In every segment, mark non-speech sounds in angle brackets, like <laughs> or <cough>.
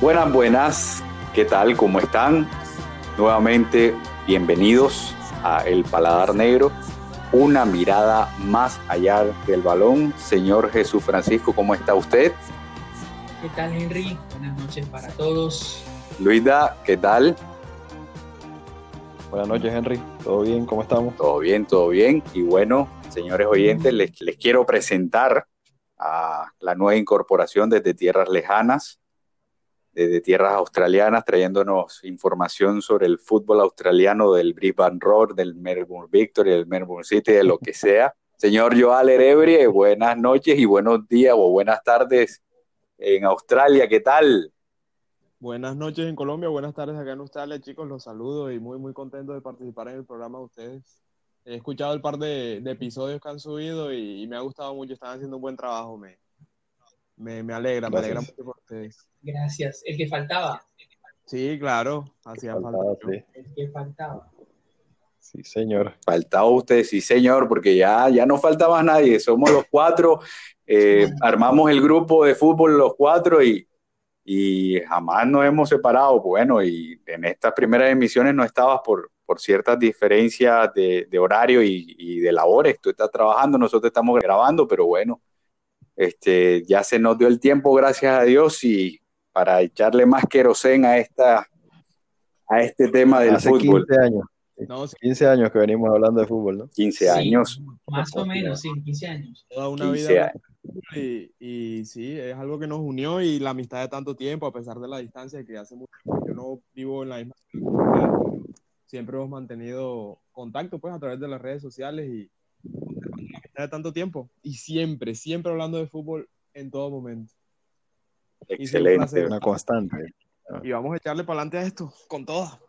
Buenas, buenas, ¿qué tal? ¿Cómo están? Nuevamente, bienvenidos a El Paladar Negro, una mirada más allá del balón. Señor Jesús Francisco, ¿cómo está usted? ¿Qué tal, Henry? Buenas noches para todos. Luisa, ¿qué tal? Buenas noches, Henry. ¿Todo bien? ¿Cómo estamos? Todo bien, todo bien. Y bueno, señores oyentes, les, les quiero presentar a la nueva incorporación desde tierras lejanas, desde tierras australianas, trayéndonos información sobre el fútbol australiano del Brisbane Roar, del Melbourne Victory, del Melbourne City, de lo que sea. <laughs> Señor Joal Erebrie, buenas noches y buenos días o buenas tardes en Australia, ¿qué tal? Buenas noches en Colombia, buenas tardes acá en Australia, chicos, los saludo y muy, muy contento de participar en el programa de ustedes. He escuchado el par de, de episodios que han subido y, y, me ha gustado mucho, están haciendo un buen trabajo, me, me, me alegra, Gracias. me alegra mucho por ustedes. Gracias, el que faltaba. Sí, claro, hacía falta. Sí. El que faltaba. Sí, señor. Faltaba usted, sí, señor, porque ya, ya no faltaba nadie, somos los cuatro, eh, armamos el grupo de fútbol los cuatro y, y jamás nos hemos separado. Bueno, y en estas primeras emisiones no estabas por, por ciertas diferencias de, de horario y, y, de labores. Tú estás trabajando, nosotros estamos grabando, pero bueno, este, ya se nos dio el tiempo, gracias a Dios, y para echarle más querosén a, esta, a este tema del Hace fútbol. 15 años. No, 15 años que venimos hablando de fútbol, ¿no? 15 Sí, años. Más o menos, sí, 15 años. Toda una 15 vida. años. Y, y sí, es algo que nos unió y la amistad de tanto tiempo, a pesar de la distancia que hace mucho tiempo. Yo no vivo en la misma ciudad. Siempre hemos mantenido contacto pues a través de las redes sociales y de tanto tiempo. Y siempre, siempre hablando de fútbol en todo momento. Excelente. Una constante. Y vamos a echarle para adelante a esto, con todo.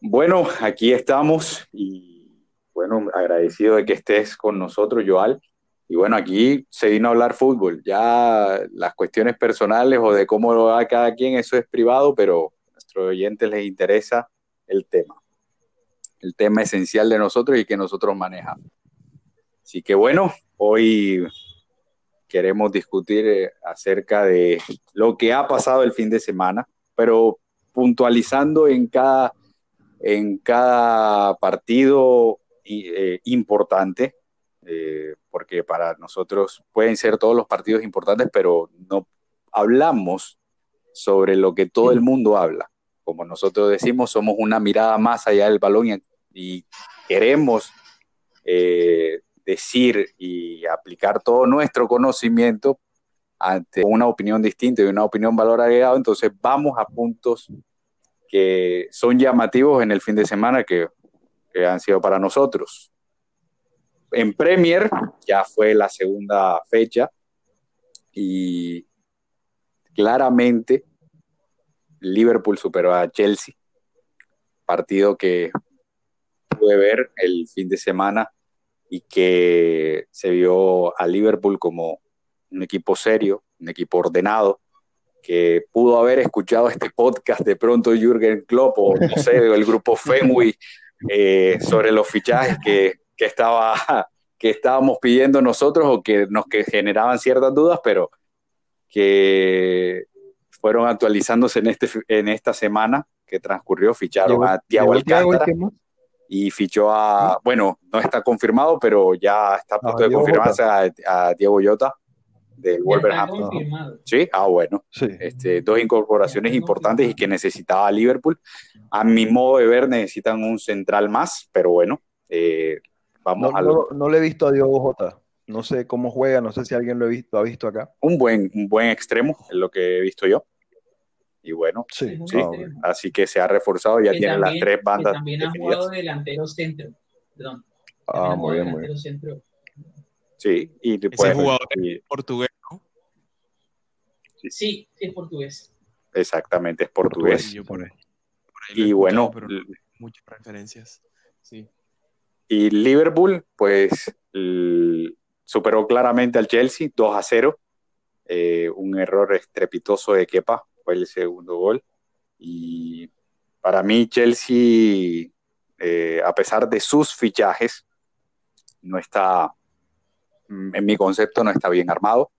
Bueno, aquí estamos y bueno, agradecido de que estés con nosotros, Joal. Y bueno, aquí se vino a hablar fútbol. Ya las cuestiones personales o de cómo lo va cada quien, eso es privado, pero a nuestros oyentes les interesa el tema. El tema esencial de nosotros y que nosotros manejamos. Así que bueno, hoy queremos discutir eh, acerca de lo que ha pasado el fin de semana, pero puntualizando en cada en cada partido eh, importante, eh, porque para nosotros pueden ser todos los partidos importantes, pero no hablamos sobre lo que todo el mundo habla. Como nosotros decimos, somos una mirada más allá del balón y, y queremos eh, decir y aplicar todo nuestro conocimiento ante una opinión distinta y una opinión valor agregado, entonces vamos a puntos que son llamativos en el fin de semana que, que, han sido para nosotros. En Premier ya fue la segunda fecha y claramente Liverpool superó a Chelsea, partido que pude ver el fin de semana y que se vio a Liverpool como un equipo serio, un equipo ordenado, que pudo haber escuchado este podcast de pronto Jürgen Klopp o no sé, el grupo Fenway eh, sobre los fichajes que, que, estaba, <laughs> que estábamos pidiendo nosotros o que nos que generaban ciertas dudas, pero que fueron actualizándose en, este, en esta semana que transcurrió, ficharon ¿Llegó, a Thiago Alcántara y fichó a, bueno, no está confirmado, pero ya está a punto ah, de confirmarse a, a Diego Llota del Wolverhampton. Sí, ah, bueno. Sí. Este, dos incorporaciones importantes y que necesitaba Liverpool. A mi modo de ver, necesitan un central más, pero bueno, eh, vamos no, a. No, no, le he visto a Diogo Jota. No sé cómo juega, no sé si alguien lo, he visto, ha visto acá. Un buen, un buen extremo, es lo que he visto yo. Y bueno, sí, sí. Así que se ha reforzado, ya tiene las tres bandas. también ha jugado delantero centro. Perdón. Ah, muy bien, muy bien. Centro. Sí, y Ese pues, jugador y, portugués, ¿no? Sí, sí, es portugués. Exactamente, es portugués. Por ahí, por ahí y bueno, pero muchas referencias. Sí. Y Liverpool, pues, superó claramente al Chelsea 2 a 0. Eh, un error estrepitoso de Kepa, fue el segundo gol. Y para mí, Chelsea, eh, a pesar de sus fichajes, no está en mi concepto no está bien armado.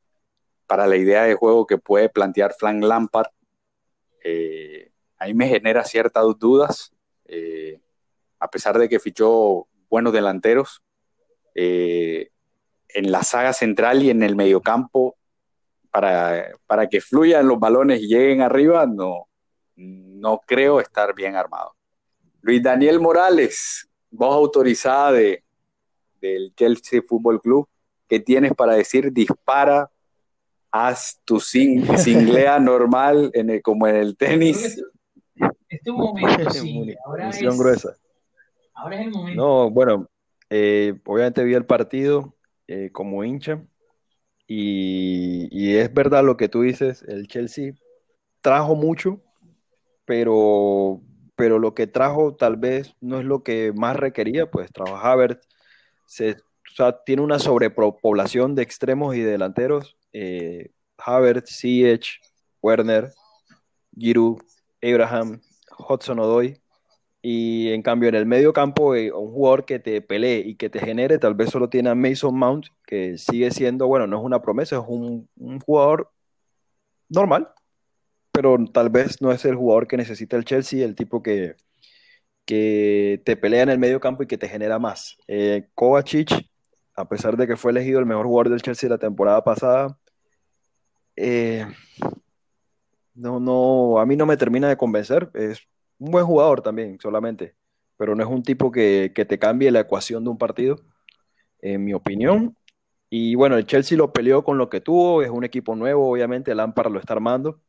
para la idea de juego que puede plantear Frank Lampard. Eh, ahí me genera ciertas dudas, eh, a pesar de que fichó buenos delanteros. Eh, en la saga central y en el mediocampo, para, para que fluyan los balones y lleguen arriba, no, no creo estar bien armado. Luis Daniel Morales, voz autorizada de, del Chelsea Fútbol Club, ¿qué tienes para decir? Dispara, haz tu singlea <laughs> normal en como en el tenis. Este momento, sí. Ahora es, gruesa. Ahora es el momento. No, bueno, eh, obviamente vi el partido eh, como hincha y, y, es verdad lo que tú dices, el Chelsea trajo mucho, pero, pero lo que trajo tal vez no es lo que más requería, pues trajo Havertz, se, tiene una sobrepoblación de extremos y delanteros, eh, Havertz, Werner, Giroud, Abraham, Hudson Odoi, y en cambio en el medio campo eh, un jugador que te pelee y que te genere, tal vez solo tiene a Mason Mount, que sigue siendo, bueno, no es una promesa, es un, jugador normal, pero tal vez no es el jugador que necesita el Chelsea, el tipo que, que te pelea en el medio campo y que te genera más. Eh, Kovacic, a pesar de que fue elegido el mejor jugador del Chelsea la temporada pasada, eh, no, no, a mí no me termina de convencer. Es un buen jugador también, solamente, pero no es un tipo que, que te cambie la ecuación de un partido, en mi opinión. Y bueno, el Chelsea lo peleó con lo que tuvo, es un equipo nuevo, obviamente, Lampard lo está armando.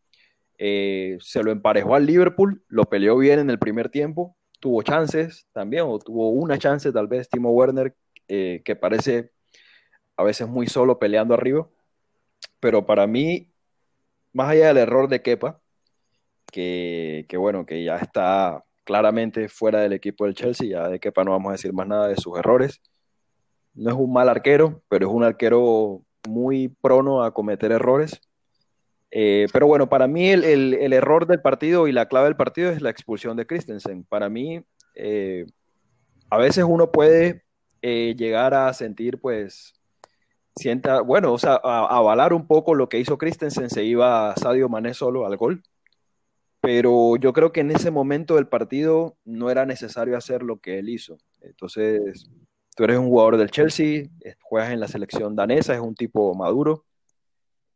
Eh, se lo emparejó al Liverpool, lo peleó bien en el primer tiempo, tuvo chances también, o tuvo una chance tal vez Timo Werner, eh, que parece a veces muy solo peleando arriba, pero para mí, más allá del error de Kepa, que, bueno, que ya está claramente fuera del equipo del Chelsea, ya de Kepa no vamos a decir más nada de sus errores, no es un mal arquero, pero es un arquero muy prono a cometer errores eh, pero bueno, para mí el, el, error del partido y la clave del partido es la expulsión de Christensen. Para mí, eh, a veces uno puede eh, llegar a sentir, pues, sienta, bueno, o sea, a, avalar un poco lo que hizo Christensen, se iba Sadio Mané solo al gol. Pero yo creo que en ese momento del partido no era necesario hacer lo que él hizo. Entonces, tú eres un jugador del Chelsea, juegas en la selección danesa, es un tipo maduro.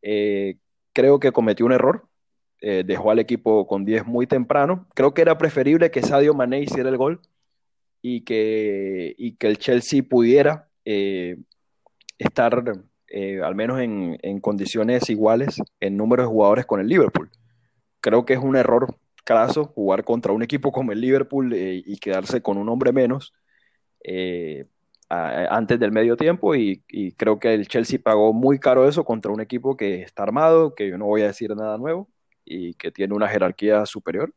Eh, creo que cometió un error. Eh, dejó al equipo con 10 muy temprano. Creo que era preferible que Sadio Mané hiciera el gol y que, el Chelsea pudiera eh, estar eh, al menos en, en, condiciones iguales en número de jugadores con el Liverpool. Creo que es un error craso jugar contra un equipo como el Liverpool y quedarse con un hombre menos antes del medio tiempo y, creo que el Chelsea pagó muy caro eso contra un equipo que está armado, que yo no voy a decir nada nuevo y que tiene una jerarquía superior.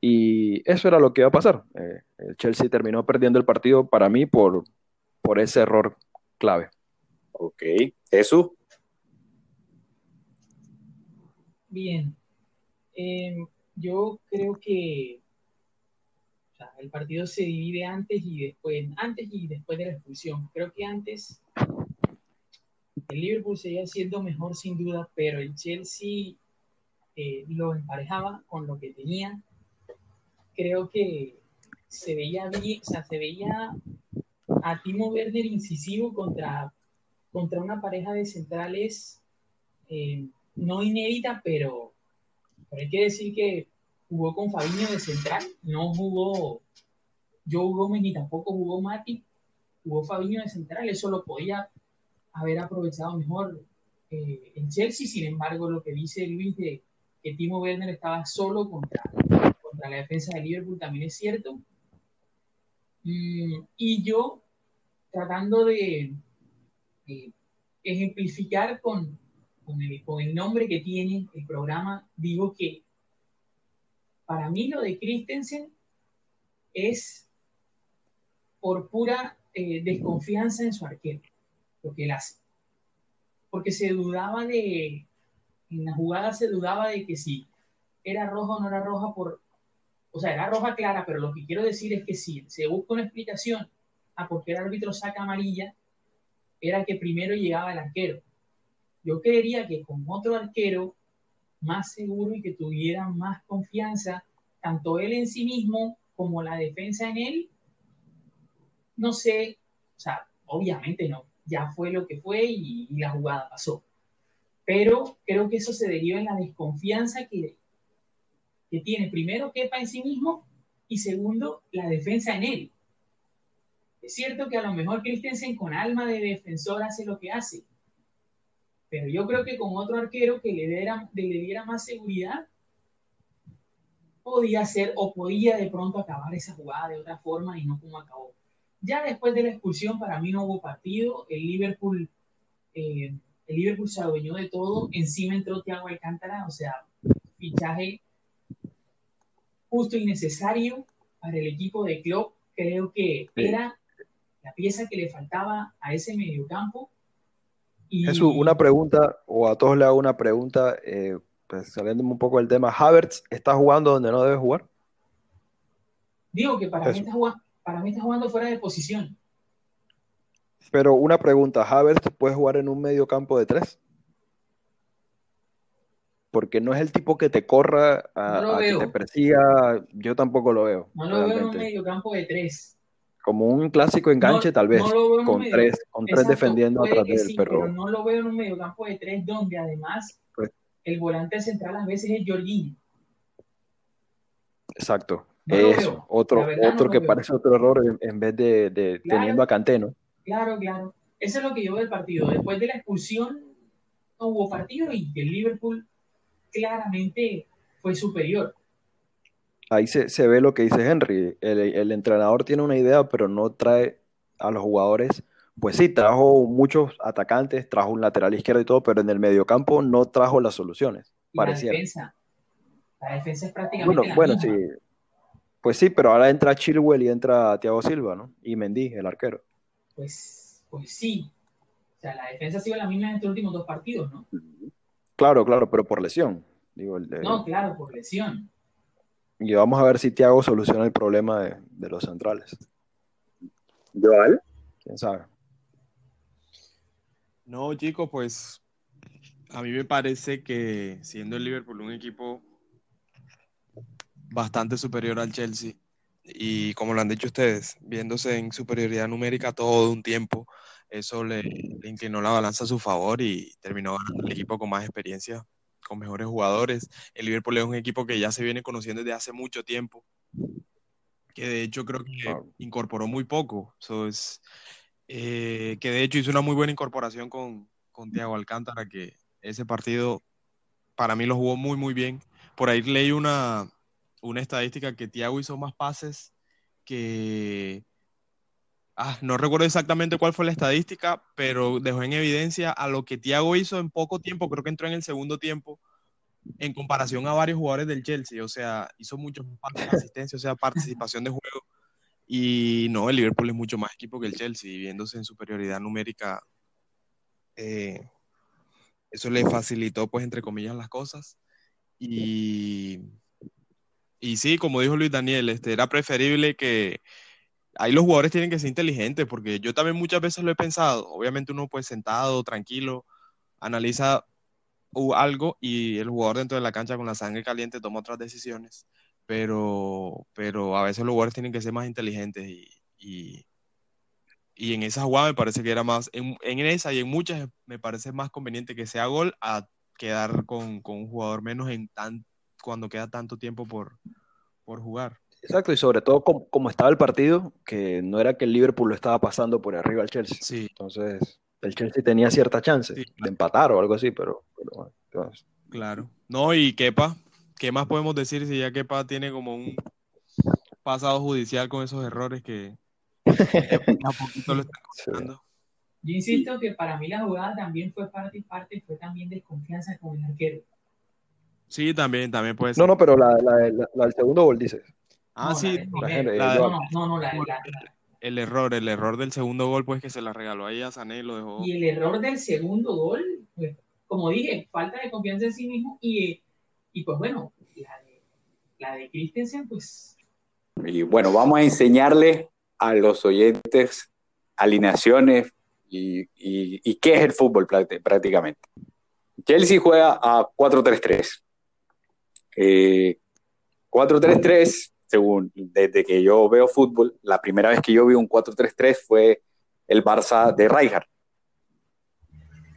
Y eso era lo que iba a pasar. Eh, el Chelsea terminó perdiendo el partido para mí por, por ese error clave. Ok, Jesús. Bien, eh, yo creo que el partido se divide antes y después, antes y después de la expulsión. Creo que antes el Liverpool seguía siendo mejor sin duda, pero el Chelsea eh, lo emparejaba con lo que tenía. Creo que se veía se veía a Timo Werner incisivo contra, contra una pareja de centrales eh, no inédita, pero, pero hay que decir que jugó con Fabiño de central, no jugó Joe Gómez ni tampoco jugó Mati, jugó Fabiño de central, eso lo podía haber aprovechado mejor eh, en Chelsea, sin embargo lo que dice Luis de que Timo Werner estaba solo contra, contra la defensa de Liverpool también es cierto. Mm, y yo, tratando de, ejemplificar con, con el, nombre que tiene el programa, digo que para mí lo de Christensen es por pura eh, desconfianza en su arquero, lo que él hace. Porque se dudaba de, en la jugada se dudaba de que si era roja o no era roja por, o sea, era roja clara, pero lo que quiero decir es que si se busca una explicación a por qué el árbitro saca amarilla, era que primero llegaba el arquero. Yo creería que con otro arquero más seguro y que tuviera más confianza, tanto él en sí mismo como la defensa en él, no sé, o sea, obviamente no, ya fue lo que fue y, la jugada pasó. Pero creo que eso se deriva en la desconfianza que, que tiene primero Kepa en sí mismo y segundo la defensa en él. Es cierto que a lo mejor Christensen con alma de defensor hace lo que hace, pero yo creo que con otro arquero que le diera, le diera más seguridad, podía ser o podía de pronto acabar esa jugada de otra forma y no como acabó. Ya después de la expulsión, para mí no hubo partido. El Liverpool, eh, el Liverpool se adueñó de todo. Encima entró Thiago Alcántara, o sea, fichaje justo y necesario para el equipo de Klopp. Creo que era la pieza que le faltaba a ese mediocampo Jesús, una pregunta, o a todos le hago una pregunta, eh, pues saliéndome un poco del tema. ¿Havertz está jugando donde no debe jugar? Digo que para mí, está jugando, para mí está jugando fuera de posición. Pero una pregunta, ¿Havertz puede jugar en un medio campo de tres? Porque no es el tipo que te corra a, que te persiga, yo tampoco lo veo. No lo veo en un medio campo de tres como un clásico enganche, tal vez, con, tres, con tres defendiendo atrás del sí, Pero no lo veo en un mediocampo de tres, donde además pues el volante central a veces es Jorginho. Exacto. Eso, otro, otro que parece otro error en, vez de, teniendo a Canteno. Claro, claro. Eso es lo que yo veo del partido. Después de la expulsión, no hubo partido y el Liverpool claramente fue superior ahí se, ve lo que dice Henry. El, entrenador tiene una idea, pero no trae a los jugadores. Pues sí, trajo muchos atacantes, trajo un lateral izquierdo y todo, pero en el mediocampo no trajo las soluciones. La defensa. La defensa es prácticamente. Bueno, bueno sí. Pues sí, pero ahora entra Chilwell y entra Thiago Silva, ¿no? Y Mendy, el arquero. Pues, pues sí. O sea, la defensa ha sido la misma en estos últimos dos partidos, ¿no? Claro, claro, pero por lesión. No, claro, por lesión. Y vamos a ver si Thiago soluciona el problema de, los centrales. ¿Joal? ¿Quién sabe? No, chicos, pues a mí me parece que siendo el Liverpool un equipo bastante superior al Chelsea y como lo han dicho ustedes, viéndose en superioridad numérica todo un tiempo, eso le, le inclinó la balanza a su favor y terminó ganando el equipo con más experiencia con mejores jugadores. El Liverpool es un equipo que ya se viene conociendo desde hace mucho tiempo, que de hecho creo que incorporó muy poco. es, eh, que de hecho hizo una muy buena incorporación con, con Thiago Alcántara, que ese partido para mí lo jugó muy, muy bien. Por ahí leí una, una estadística que Thiago hizo más pases que, Ah, no recuerdo exactamente cuál fue la estadística, pero dejó en evidencia a lo que Thiago hizo en poco tiempo, creo que entró en el segundo tiempo, en comparación a varios jugadores del Chelsea. O sea, hizo mucho más <laughs> asistencia, o sea, participación de juego. Y no, el Liverpool es mucho más equipo que el Chelsea, viéndose en superioridad numérica. Eh, eso le facilitó, pues, entre comillas, las cosas. Y, y sí, como dijo Luis Daniel, este, era preferible que ahí los jugadores tienen que ser inteligentes, porque yo también muchas veces lo he pensado. Obviamente uno pues sentado, tranquilo, analiza algo y el jugador dentro de la cancha con la sangre caliente toma otras decisiones. Pero, pero a veces los jugadores tienen que ser más inteligentes y, y, en esa jugada me parece que era más, en, esa y en muchas me parece más conveniente que sea gol a quedar con, con un jugador menos en tan, cuando queda tanto tiempo por, por jugar. Exacto, y sobre todo como, estaba el partido, que no era que el Liverpool lo estaba pasando por arriba al Chelsea. Sí. Entonces, el Chelsea tenía cierta chance de empatar o algo así, pero, Claro. No, y Kepa, ¿qué más podemos decir si ya Kepa tiene como un pasado judicial con esos errores que a poquito lo están <laughs> Yo insisto que para mí la jugada también fue parte y parte, fue también desconfianza con el arquero. Sí, también, también puede ser. No, no, pero la, la, del segundo gol dices. Ah, sí. no, no, no, el error, el error del segundo gol, pues que se la regaló ahí a Sané y lo dejó. Y el error del segundo gol, pues, como dije, falta de confianza en sí mismo y, y pues bueno, la de, la de Christensen, pues. Y bueno, vamos a enseñarle a los oyentes alineaciones y, y, y qué es el fútbol prácticamente. Chelsea juega a 4-3-3. Eh, 4-3-3, según desde que yo veo fútbol, la primera vez que yo vi un 4-3-3 fue el Barça de Rijkaard.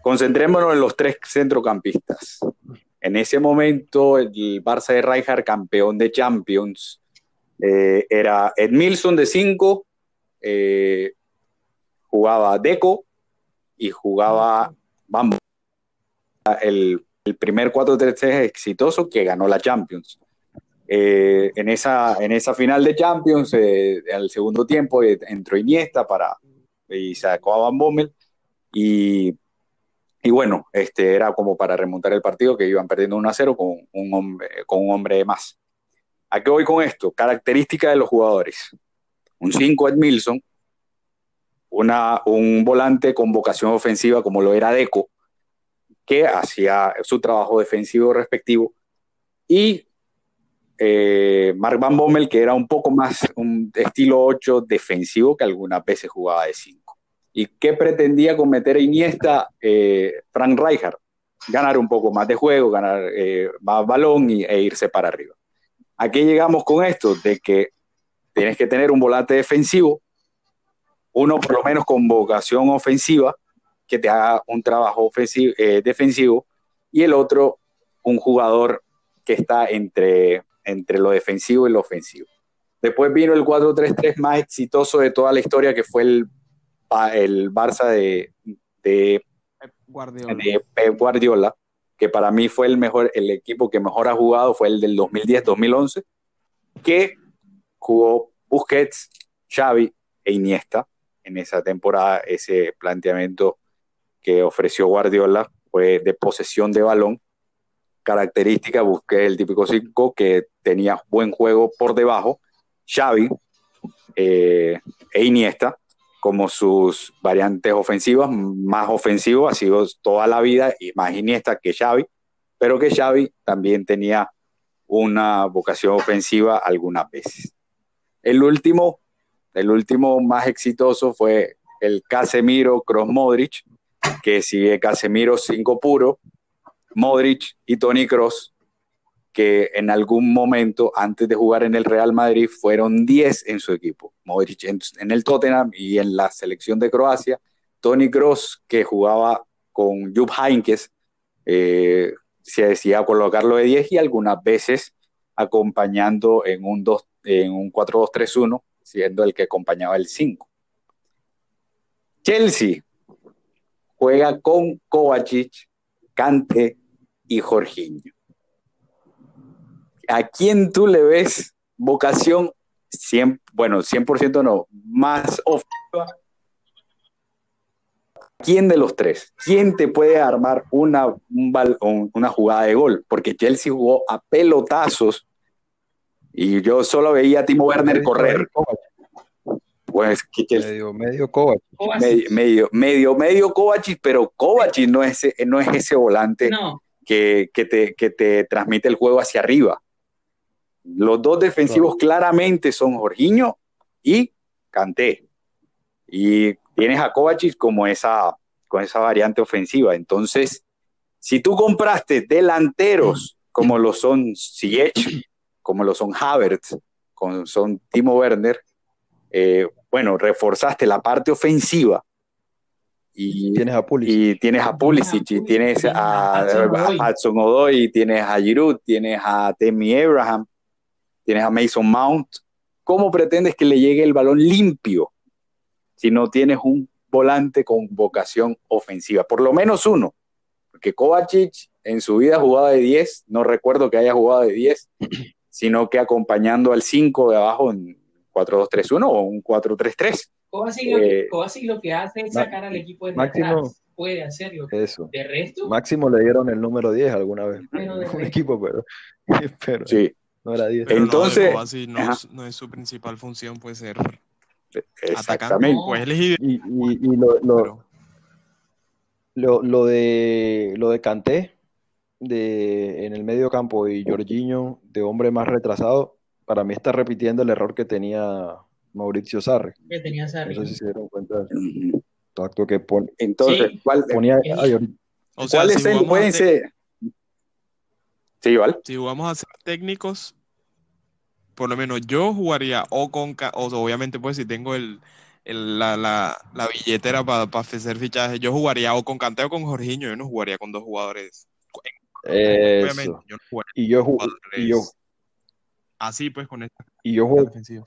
Concentrémonos en los tres centrocampistas. En ese momento, el Barça de Rijkaard, campeón de Champions, eh, era Edmilson de 5, eh, jugaba Deco y jugaba Bambo. El, el primer 4-3-3 exitoso que ganó la Champions. Eh, en, esa, en esa final de Champions, eh, al segundo tiempo, eh, entró Iniesta para, y sacó a Van Bommel. Y, y, bueno, este era como para remontar el partido que iban perdiendo 1 0 con un hombre, con un hombre más. ¿A qué voy con esto? Característica de los jugadores. Un 5 Ed Milson, una, un volante con vocación ofensiva como lo era Deco, que hacía su trabajo defensivo respectivo, y eh, Mark Van Bommel, que era un poco más un estilo 8 defensivo que algunas veces jugaba de 5. ¿Y qué pretendía cometer Iniesta eh, Frank Rijkaard? Ganar un poco más de juego, ganar eh, más balón y, e irse para arriba. ¿A qué llegamos con esto? De que tienes que tener un volante defensivo, uno por lo menos con vocación ofensiva, que te haga un trabajo eh, defensivo, y el otro un jugador que está entre, entre lo defensivo y lo ofensivo. Después vino el 4-3-3 más exitoso de toda la historia, que fue el, el Barça de, de, Guardiola. de Pep Guardiola, que para mí fue el mejor, el equipo que mejor ha jugado fue el del 2010-2011, que jugó Busquets, Xavi e Iniesta en esa temporada, ese planteamiento que ofreció Guardiola fue de posesión de balón, característica, busqué el típico 5 que tenía buen juego por debajo, Xavi eh, e Iniesta como sus variantes ofensivas, más ofensivo ha sido toda la vida y más Iniesta que Xavi, pero que Xavi también tenía una vocación ofensiva algunas veces. El último, el último más exitoso fue el Casemiro Cross Modric, que sigue Casemiro 5 puro, Modric y Tony Cross, que en algún momento antes de jugar en el Real Madrid fueron 10 en su equipo. Modric en, el Tottenham y en la selección de Croacia. Tony Cross, que jugaba con Jupp Heynckes, eh, se decía colocarlo de 10 y algunas veces acompañando en un, 2, en un 4-2-3-1, siendo el que acompañaba el 5. Chelsea juega con Kovacic, Kante y Jorginho. ¿A quién tú le ves vocación 100, bueno, 100% no, más ofensiva? ¿Quién de los tres? ¿Quién te puede armar una, un una jugada de gol? Porque Chelsea jugó a pelotazos y yo solo veía a Timo Werner correr. Pues, medio, medio Kovacic. Medio, medio, medio, medio Kovacic, pero Kovacic no es, no es ese volante No, que, que te, que te transmite el juego hacia arriba. Los dos defensivos claramente son Jorginho y Kanté. Y tienes a Kovacic como esa, con esa variante ofensiva. Entonces, si tú compraste delanteros como lo son Ziyech, como lo son Havertz, como son Timo Werner, eh, bueno, reforzaste la parte ofensiva y Tienes a Pulisic. y tienes a Pulisic, y tienes a. Hudson Odoi, tienes a Giroud, tienes a Temi Abraham, tienes a Mason Mount. ¿Cómo pretendes que le llegue el balón limpio si no tienes un volante con vocación ofensiva? Por lo menos uno, porque Kovacic en su vida jugaba de 10, no recuerdo que haya jugado de 10, sino que acompañando al 5 de abajo en 4-2-3-1 o un 4-3-3. Kovacic lo, que, Eh, Kovacic lo que hace es sacar al equipo de Máximo- atrás. Puede hacerlo. Eso. De resto, Máximo le dieron el número 10 alguna vez. <laughs> Un equipo, pero, <laughs> pero Sí, no era 10. Pero Entonces- lo de Kovacic no, es- no es su principal función, puede ser atacante. exactamente. No. Pues ideal, Y, y, y lo, lo, pero lo, lo de lo de Kanté de, en el medio campo y Jorginho de hombre más retrasado, para mí está repitiendo el error que tenía Mauricio Sarri. que tenía No Sarri. sé si se dieron cuenta de eso. Exacto, que pon- Entonces, Sí. ¿cuál- ponía Es- a, Jor- O sea, ¿Cuáles si en- jugamos, a pueden te- ser? Sí, igual. si jugamos a ser técnicos, por lo menos yo jugaría o con, o obviamente pues si tengo el, el- la, la, la billetera para hacer fichajes, yo jugaría o con Kanté o con Jorginho, yo no jugaría con dos jugadores. Obviamente, yo no jugaría Y yo, con y yo, así pues con esta y yo, ju- defensiva.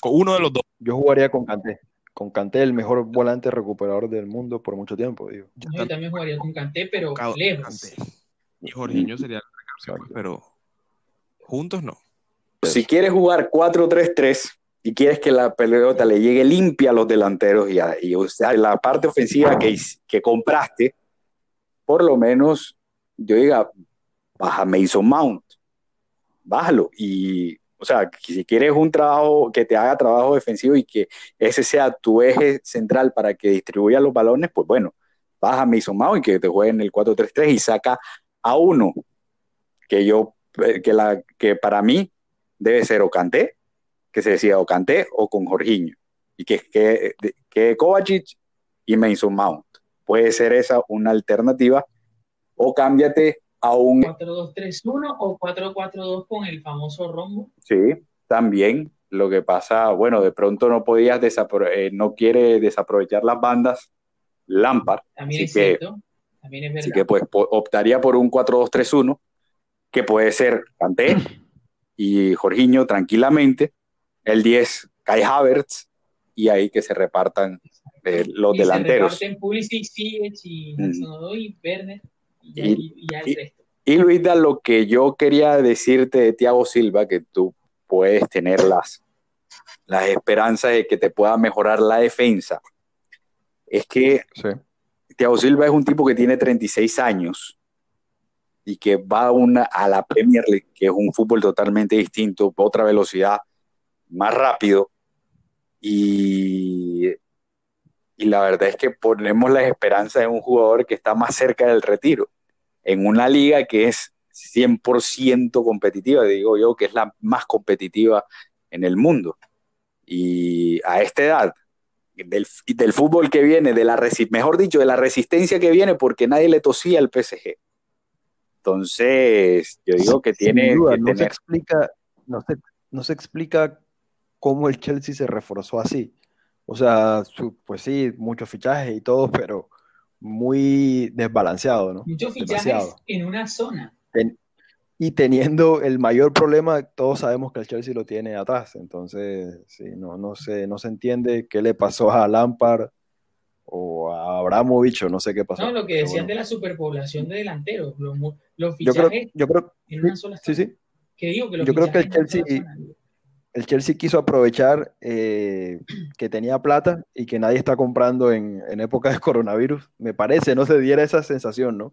Con uno de los dos. yo jugaría con Kanté. Con Kanté, el mejor volante recuperador del mundo por mucho tiempo, digo. Yo también jugaría con Kanté, pero lejos. Kanté. Y Jorginho sería el recambio, pues, pero juntos no. Si quieres jugar 4-3-3 y quieres que la pelota le llegue limpia a los delanteros y, a- y usar la parte ofensiva que, que compraste, por lo menos yo diga, baja Mason Mount, bájalo. Y, o sea, si quieres un trabajo que te haga trabajo defensivo y que ese sea tu eje central para que distribuya los balones, pues bueno, baja Mason y que te juegue en el 4-3-3 y saca a uno que yo, eh, que, la, que para mí debe ser o Kanté, que se decía o Kanté o con Jorginho. Y que, que, que Kovacic y Mason Mount. Puede ser esa una alternativa. O cámbiate a un 4-2-3-1 o 4-4-2 con el famoso rombo. Sí, también. Lo que pasa, bueno, de pronto no podías desapro- eh, no quiere desaprovechar las bandas Lampard, También Así es que- cierto. También es verdad. así que pues po- optaría por un 4-2-3-1, que puede ser Kanté y Jorginho tranquilamente, el 10 Kai Havertz y ahí que se repartan eh, los y delanteros. Se reparten Pulisic, y Mm. Werner y, ya- Y- y- y ya el y- resto. Y Luisa, lo que yo quería decirte de Thiago Silva, que tú puedes tener las, las esperanzas de que te pueda mejorar la defensa, es que Sí. Thiago Silva es un tipo que tiene 36 años y que va a, una, a la Premier League, que es un fútbol totalmente distinto, otra velocidad, más rápido. Y, y la verdad es que ponemos las esperanzas en un jugador que está más cerca del retiro, en una liga que es 100% competitiva, digo yo, que es la más competitiva en el mundo. Y a esta edad, del, del fútbol que viene, de la mejor dicho, de la resistencia que viene, porque nadie le tosía al PSG. Entonces, yo digo que tiene duda, que no se tener. explica, no se, no se explica cómo el Chelsea se reforzó así. O sea, su- pues sí, muchos fichajes y todo, pero muy desbalanceado, ¿no? Muchos fichajes Demasiado. en una zona. Ten- y teniendo el mayor problema, todos sabemos que el Chelsea lo tiene atrás. Entonces, sí, no, no se, no se entiende qué le pasó a Lampard o a Abramovich o no sé qué pasó. No, lo que bueno. de la superpoblación de delanteros. Los, los yo creo, fichajes yo creo, en una sola sí, zona. sí. Que digo que los Yo creo que el Chelsea- el Chelsea quiso aprovechar eh, que tenía plata y que nadie está comprando en, en época de coronavirus. Me parece, no se diera esa sensación, ¿no?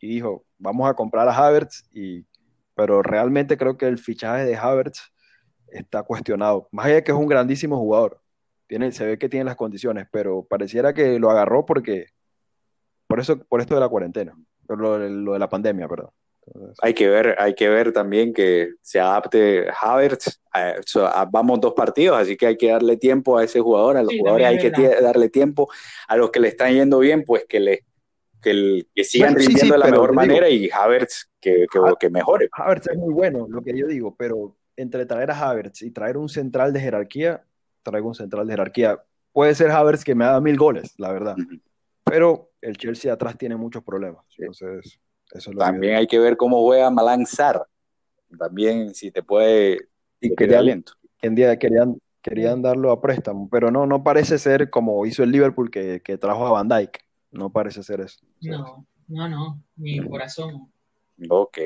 Y dijo, vamos a comprar a Havertz, y, pero realmente creo que el fichaje de Havertz está cuestionado. Más allá de que es un grandísimo jugador, se ve que tiene las condiciones, pero pareciera que lo agarró porque, por eso, por esto de la cuarentena, por lo, lo de la pandemia, perdón. Entonces, Hay que ver, hay que ver también que se adapte Havertz. So, ah, vamos dos partidos, así que hay que darle tiempo a ese jugador, a los Sí, jugadores hay que darle tiempo, a los que le están yendo bien, pues que le que, el- que sigan Bueno, sí, rindiendo sí, de la mejor digo- manera y Havertz que, que, que mejore. Havertz es muy bueno, lo que yo digo, pero entre traer a Havertz y traer un central de jerarquía, traigo un central de jerarquía. Puede ser Havertz que me haga mil goles, la verdad, pero el Chelsea atrás tiene muchos problemas. Sí. Entonces, eso es lo que También hay que ver cómo juega Malang Sarr. También si te puede Y querían- lento. querían, querían, querían darlo a préstamo, pero no, no parece ser como hizo el Liverpool que, que trajo a Van Dijk. No parece ser eso. No, no, no, ni por asomo. Ok.